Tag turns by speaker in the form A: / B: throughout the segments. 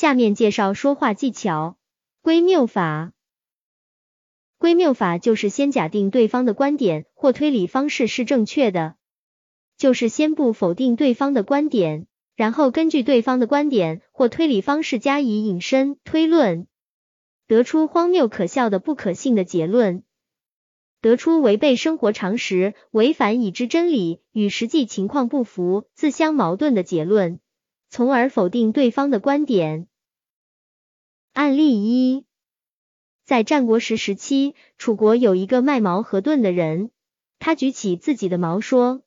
A: 下面介绍说话技巧。归谬法，归谬法就是先假定对方的观点或推理方式是正确的，就是先不否定对方的观点，然后根据对方的观点或推理方式加以引申推论，得出荒谬可笑的不可信的结论，得出违背生活常识、违反已知真理、与实际情况不符、自相矛盾的结论。从而否定对方的观点。案例一，在战国时时期，楚国有一个卖矛和盾的人，他举起自己的矛说：“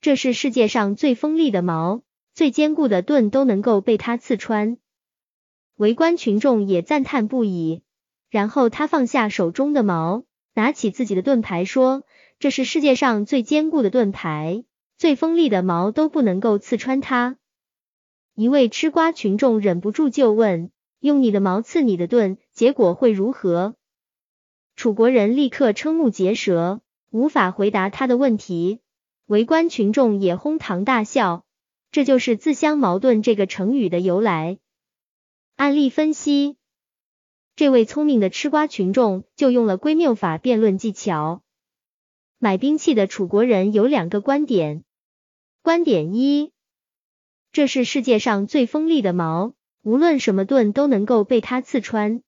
A: 这是世界上最锋利的矛，最坚固的盾都能够被他刺穿。”围观群众也赞叹不已。然后他放下手中的矛，拿起自己的盾牌说：“这是世界上最坚固的盾牌，最锋利的矛都不能够刺穿它。”一位吃瓜群众忍不住就问：“用你的矛刺你的盾，结果会如何？”楚国人立刻瞠目结舌，无法回答他的问题。围观群众也哄堂大笑。这就是“自相矛盾”这个成语的由来。案例分析：这位聪明的吃瓜群众就用了归谬法辩论技巧。买兵器的楚国人有两个观点。观点一。这是世界上最锋利的矛，无论什么盾都能够被它刺穿。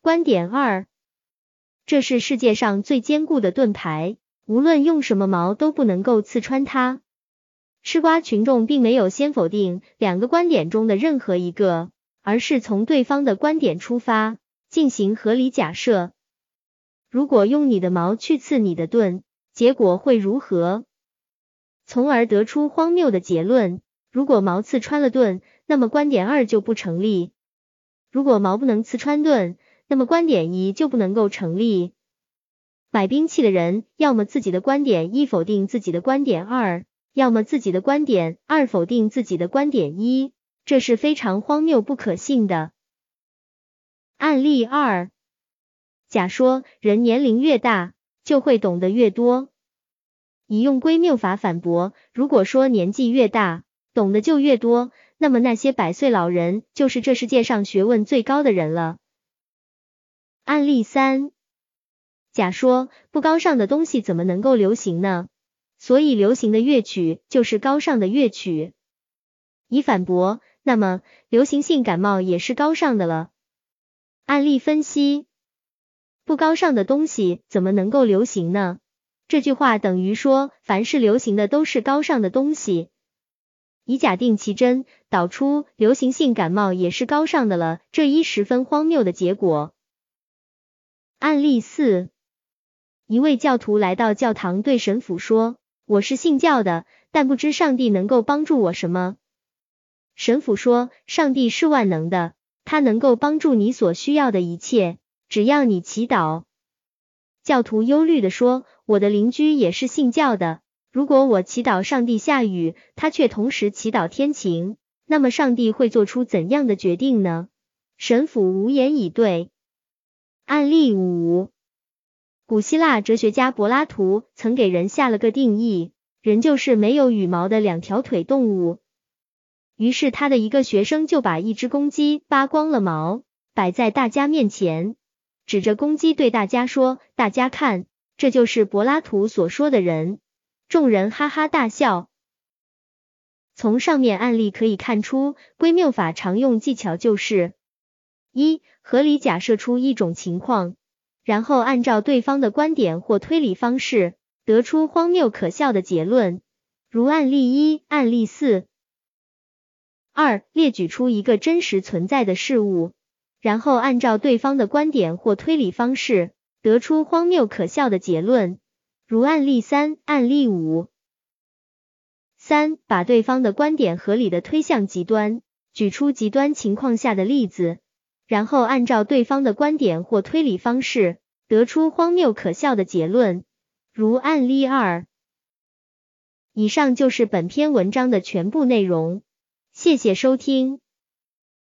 A: 观点二，这是世界上最坚固的盾牌，无论用什么矛都不能够刺穿它。吃瓜群众并没有先否定两个观点中的任何一个，而是从对方的观点出发，进行合理假设。如果用你的矛去刺你的盾，结果会如何？从而得出荒谬的结论。如果矛刺穿了盾，那么观点二就不成立；如果矛不能刺穿盾，那么观点一就不能够成立。买兵器的人要么自己的观点一否定自己的观点二，要么自己的观点二否定自己的观点一，这是非常荒谬不可信的。案例二：假说，人年龄越大，就会懂得越多。以用归谬法反驳，如果说年纪越大，懂得就越多，那么那些百岁老人就是这世界上学问最高的人了。案例三，甲说不高尚的东西怎么能够流行呢？所以流行的乐曲就是高尚的乐曲。乙反驳，那么流行性感冒也是高尚的了。案例分析，不高尚的东西怎么能够流行呢？这句话等于说凡是流行的都是高尚的东西。以假定其真，导出流行性感冒也是高尚的了，这一十分荒谬的结果。案例四，一位教徒来到教堂，对神父说：“我是信教的，但不知上帝能够帮助我什么。”神父说：“上帝是万能的，他能够帮助你所需要的一切，只要你祈祷。”教徒忧虑的说：“我的邻居也是信教的。”如果我祈祷上帝下雨，他却同时祈祷天晴，那么上帝会做出怎样的决定呢？神父无言以对。案例五：古希腊哲学家柏拉图曾给人下了个定义，人就是没有羽毛的两条腿动物。于是他的一个学生就把一只公鸡扒光了毛，摆在大家面前，指着公鸡对大家说：“大家看，这就是柏拉图所说的人。”众人哈哈大笑。从上面案例可以看出，归谬法常用技巧就是一、合理假设出一种情况，然后按照对方的观点或推理方式，得出荒谬可笑的结论，如案例一、案例四；二、列举出一个真实存在的事物，然后按照对方的观点或推理方式，得出荒谬可笑的结论。如案例三、案例五。三、把对方的观点合理的推向极端，举出极端情况下的例子，然后按照对方的观点或推理方式，得出荒谬可笑的结论。如案例二。以上就是本篇文章的全部内容，谢谢收听。